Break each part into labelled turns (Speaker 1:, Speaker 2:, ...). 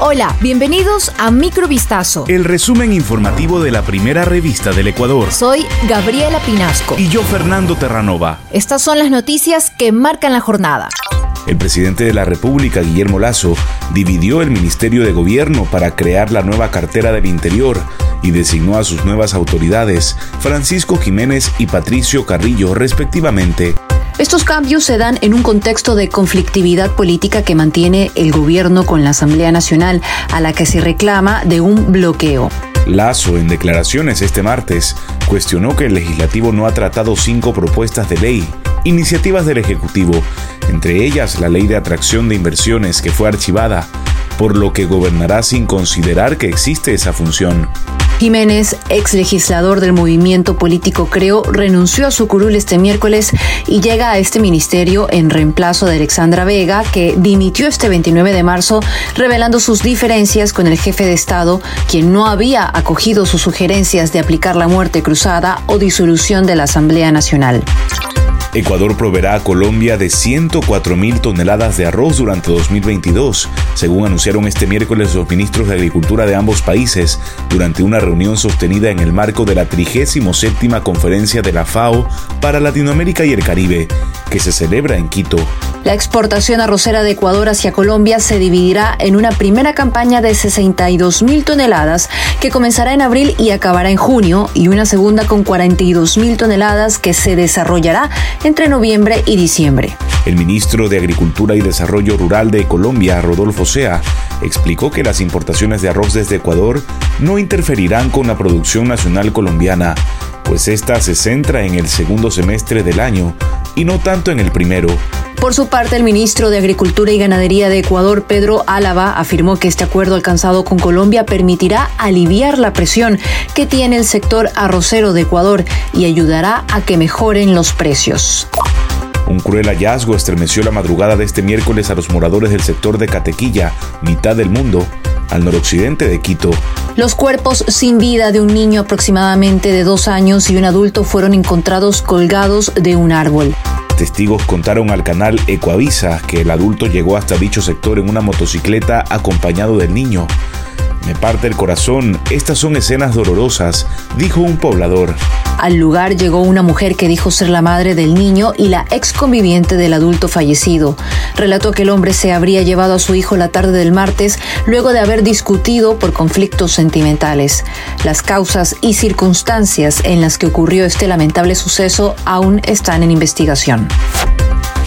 Speaker 1: Hola, bienvenidos a Microvistazo.
Speaker 2: El resumen informativo de la primera revista del Ecuador.
Speaker 1: Soy Gabriela Pinasco.
Speaker 2: Y yo, Fernando Terranova.
Speaker 1: Estas son las noticias que marcan la jornada.
Speaker 2: El presidente de la República, Guillermo Lazo, dividió el Ministerio de Gobierno para crear la nueva cartera del Interior y designó a sus nuevas autoridades, Francisco Jiménez y Patricio Carrillo, respectivamente.
Speaker 3: Estos cambios se dan en un contexto de conflictividad política que mantiene el gobierno con la Asamblea Nacional, a la que se reclama de un bloqueo.
Speaker 2: Lazo, en declaraciones este martes, cuestionó que el legislativo no ha tratado cinco propuestas de ley, iniciativas del Ejecutivo, entre ellas la ley de atracción de inversiones que fue archivada, por lo que gobernará sin considerar que existe esa función.
Speaker 3: Jiménez, ex legislador del movimiento político Creo, renunció a su curul este miércoles y llega a este ministerio en reemplazo de Alexandra Vega, que dimitió este 29 de marzo, revelando sus diferencias con el jefe de Estado, quien no había acogido sus sugerencias de aplicar la muerte cruzada o disolución de la Asamblea Nacional.
Speaker 2: Ecuador proveerá a Colombia de 104 mil toneladas de arroz durante 2022, según anunciaron este miércoles los ministros de Agricultura de ambos países durante una reunión sostenida en el marco de la 37 Conferencia de la FAO para Latinoamérica y el Caribe, que se celebra en Quito.
Speaker 3: La exportación arrocera de Ecuador hacia Colombia se dividirá en una primera campaña de 62 mil toneladas que comenzará en abril y acabará en junio y una segunda con 42 mil toneladas que se desarrollará entre noviembre y diciembre.
Speaker 2: El ministro de Agricultura y Desarrollo Rural de Colombia, Rodolfo Sea, explicó que las importaciones de arroz desde Ecuador no interferirán con la producción nacional colombiana, pues esta se centra en el segundo semestre del año y no tanto en el primero.
Speaker 3: Por su parte, el ministro de Agricultura y Ganadería de Ecuador, Pedro Álava, afirmó que este acuerdo alcanzado con Colombia permitirá aliviar la presión que tiene el sector arrocero de Ecuador y ayudará a que mejoren los precios.
Speaker 2: Un cruel hallazgo estremeció la madrugada de este miércoles a los moradores del sector de Catequilla, mitad del mundo, al noroccidente de Quito.
Speaker 3: Los cuerpos sin vida de un niño aproximadamente de dos años y un adulto fueron encontrados colgados de un árbol.
Speaker 2: Testigos contaron al canal Ecoavisa que el adulto llegó hasta dicho sector en una motocicleta acompañado del niño. Me parte el corazón, estas son escenas dolorosas, dijo un poblador.
Speaker 3: Al lugar llegó una mujer que dijo ser la madre del niño y la ex conviviente del adulto fallecido. Relató que el hombre se habría llevado a su hijo la tarde del martes luego de haber discutido por conflictos sentimentales. Las causas y circunstancias en las que ocurrió este lamentable suceso aún están en investigación.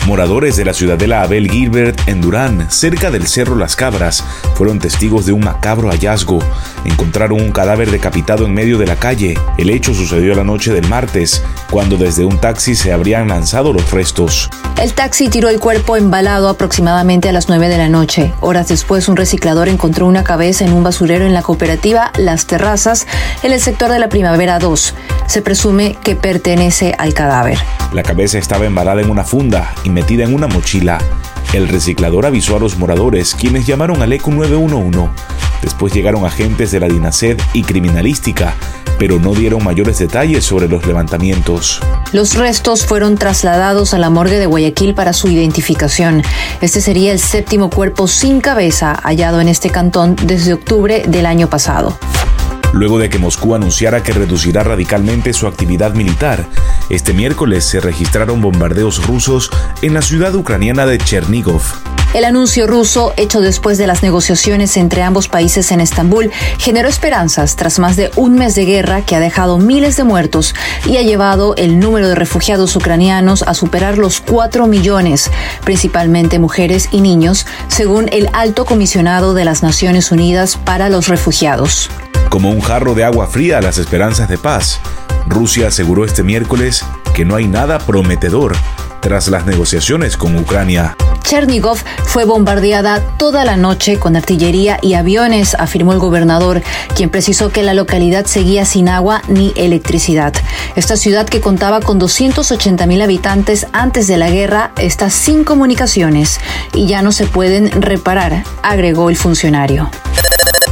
Speaker 2: Moradores de la ciudadela Abel Gilbert en Durán, cerca del Cerro Las Cabras, fueron testigos de un macabro hallazgo. Encontraron un cadáver decapitado en medio de la calle. El hecho sucedió la noche del martes, cuando desde un taxi se habrían lanzado los restos.
Speaker 3: El taxi tiró el cuerpo embalado aproximadamente a las 9 de la noche. Horas después, un reciclador encontró una cabeza en un basurero en la cooperativa Las Terrazas, en el sector de la Primavera 2. Se presume que pertenece al cadáver.
Speaker 2: La cabeza estaba embalada en una funda y metida en una mochila. El reciclador avisó a los moradores, quienes llamaron al ECO 911. Después llegaron agentes de la DINASED y criminalística, pero no dieron mayores detalles sobre los levantamientos.
Speaker 3: Los restos fueron trasladados a la morgue de Guayaquil para su identificación. Este sería el séptimo cuerpo sin cabeza hallado en este cantón desde octubre del año pasado
Speaker 2: luego de que Moscú anunciara que reducirá radicalmente su actividad militar. Este miércoles se registraron bombardeos rusos en la ciudad ucraniana de Chernigov.
Speaker 3: El anuncio ruso, hecho después de las negociaciones entre ambos países en Estambul, generó esperanzas tras más de un mes de guerra que ha dejado miles de muertos y ha llevado el número de refugiados ucranianos a superar los 4 millones, principalmente mujeres y niños, según el alto comisionado de las Naciones Unidas para los Refugiados
Speaker 2: como un jarro de agua fría a las esperanzas de paz. Rusia aseguró este miércoles que no hay nada prometedor tras las negociaciones con Ucrania.
Speaker 3: Chernigov fue bombardeada toda la noche con artillería y aviones, afirmó el gobernador, quien precisó que la localidad seguía sin agua ni electricidad. Esta ciudad, que contaba con 280 mil habitantes antes de la guerra, está sin comunicaciones y ya no se pueden reparar, agregó el funcionario.